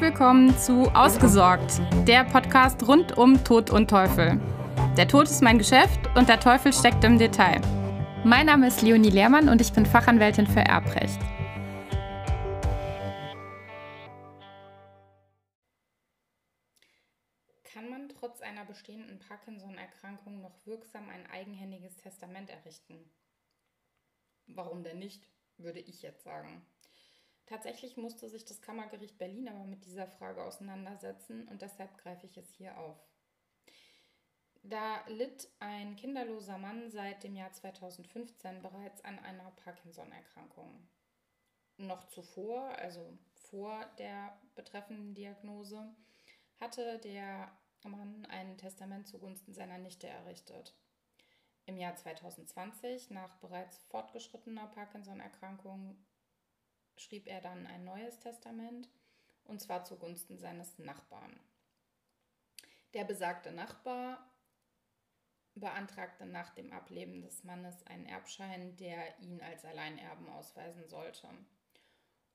Willkommen zu Ausgesorgt, der Podcast rund um Tod und Teufel. Der Tod ist mein Geschäft und der Teufel steckt im Detail. Mein Name ist Leonie Lehrmann und ich bin Fachanwältin für Erbrecht. Kann man trotz einer bestehenden Parkinson-Erkrankung noch wirksam ein eigenhändiges Testament errichten? Warum denn nicht, würde ich jetzt sagen. Tatsächlich musste sich das Kammergericht Berlin aber mit dieser Frage auseinandersetzen und deshalb greife ich es hier auf. Da litt ein kinderloser Mann seit dem Jahr 2015 bereits an einer Parkinson-Erkrankung. Noch zuvor, also vor der betreffenden Diagnose, hatte der Mann ein Testament zugunsten seiner Nichte errichtet. Im Jahr 2020, nach bereits fortgeschrittener Parkinson-Erkrankung, schrieb er dann ein neues Testament, und zwar zugunsten seines Nachbarn. Der besagte Nachbar beantragte nach dem Ableben des Mannes einen Erbschein, der ihn als Alleinerben ausweisen sollte.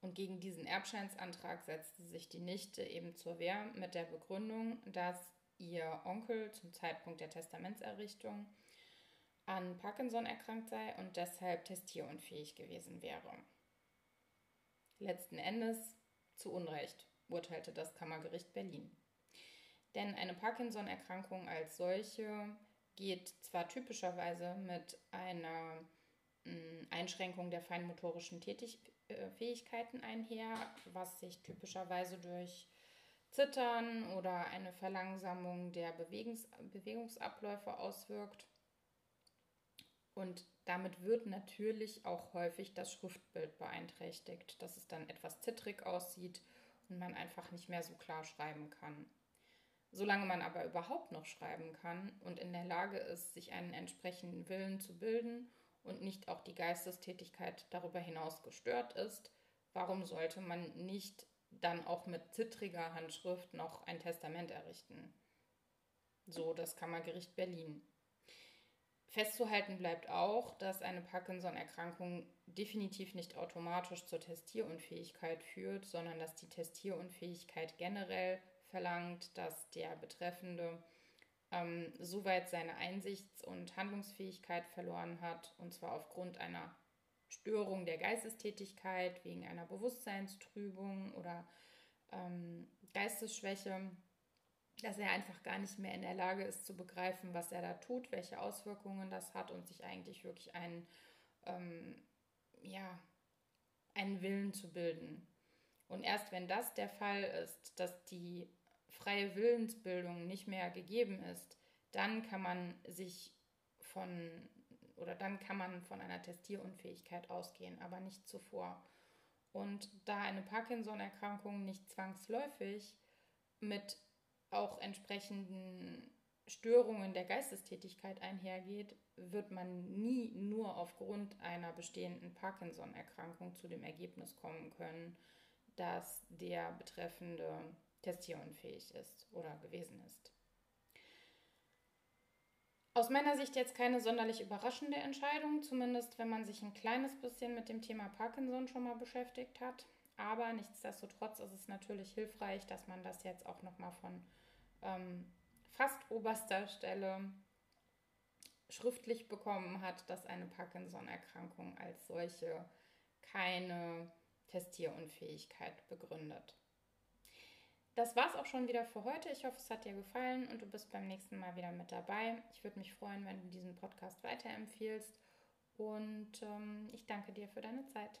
Und gegen diesen Erbscheinsantrag setzte sich die Nichte eben zur Wehr mit der Begründung, dass ihr Onkel zum Zeitpunkt der Testamentserrichtung an Parkinson erkrankt sei und deshalb testierunfähig gewesen wäre. Letzten Endes zu Unrecht, urteilte das Kammergericht Berlin. Denn eine Parkinson-Erkrankung als solche geht zwar typischerweise mit einer mm, Einschränkung der feinmotorischen Tätigfähigkeiten einher, was sich typischerweise durch Zittern oder eine Verlangsamung der Bewegungs Bewegungsabläufe auswirkt. Und damit wird natürlich auch häufig das Schriftbild beeinträchtigt, dass es dann etwas zittrig aussieht und man einfach nicht mehr so klar schreiben kann. Solange man aber überhaupt noch schreiben kann und in der Lage ist, sich einen entsprechenden Willen zu bilden und nicht auch die Geistestätigkeit darüber hinaus gestört ist, warum sollte man nicht dann auch mit zittriger Handschrift noch ein Testament errichten? So das Kammergericht Berlin. Festzuhalten bleibt auch, dass eine Parkinson-Erkrankung definitiv nicht automatisch zur Testierunfähigkeit führt, sondern dass die Testierunfähigkeit generell verlangt, dass der Betreffende ähm, soweit seine Einsichts- und Handlungsfähigkeit verloren hat, und zwar aufgrund einer Störung der Geistestätigkeit, wegen einer Bewusstseinstrübung oder ähm, Geistesschwäche dass er einfach gar nicht mehr in der Lage ist zu begreifen, was er da tut, welche Auswirkungen das hat und sich eigentlich wirklich einen, ähm, ja, einen Willen zu bilden. Und erst wenn das der Fall ist, dass die freie Willensbildung nicht mehr gegeben ist, dann kann man sich von oder dann kann man von einer Testierunfähigkeit ausgehen, aber nicht zuvor. Und da eine Parkinson-Erkrankung nicht zwangsläufig mit auch entsprechenden Störungen der Geistestätigkeit einhergeht, wird man nie nur aufgrund einer bestehenden Parkinson-Erkrankung zu dem Ergebnis kommen können, dass der Betreffende testierunfähig ist oder gewesen ist. Aus meiner Sicht jetzt keine sonderlich überraschende Entscheidung, zumindest wenn man sich ein kleines bisschen mit dem Thema Parkinson schon mal beschäftigt hat. Aber nichtsdestotrotz ist es natürlich hilfreich, dass man das jetzt auch nochmal von ähm, fast oberster Stelle schriftlich bekommen hat, dass eine Parkinson-Erkrankung als solche keine Testierunfähigkeit begründet. Das war's auch schon wieder für heute. Ich hoffe, es hat dir gefallen und du bist beim nächsten Mal wieder mit dabei. Ich würde mich freuen, wenn du diesen Podcast weiterempfiehlst und ähm, ich danke dir für deine Zeit.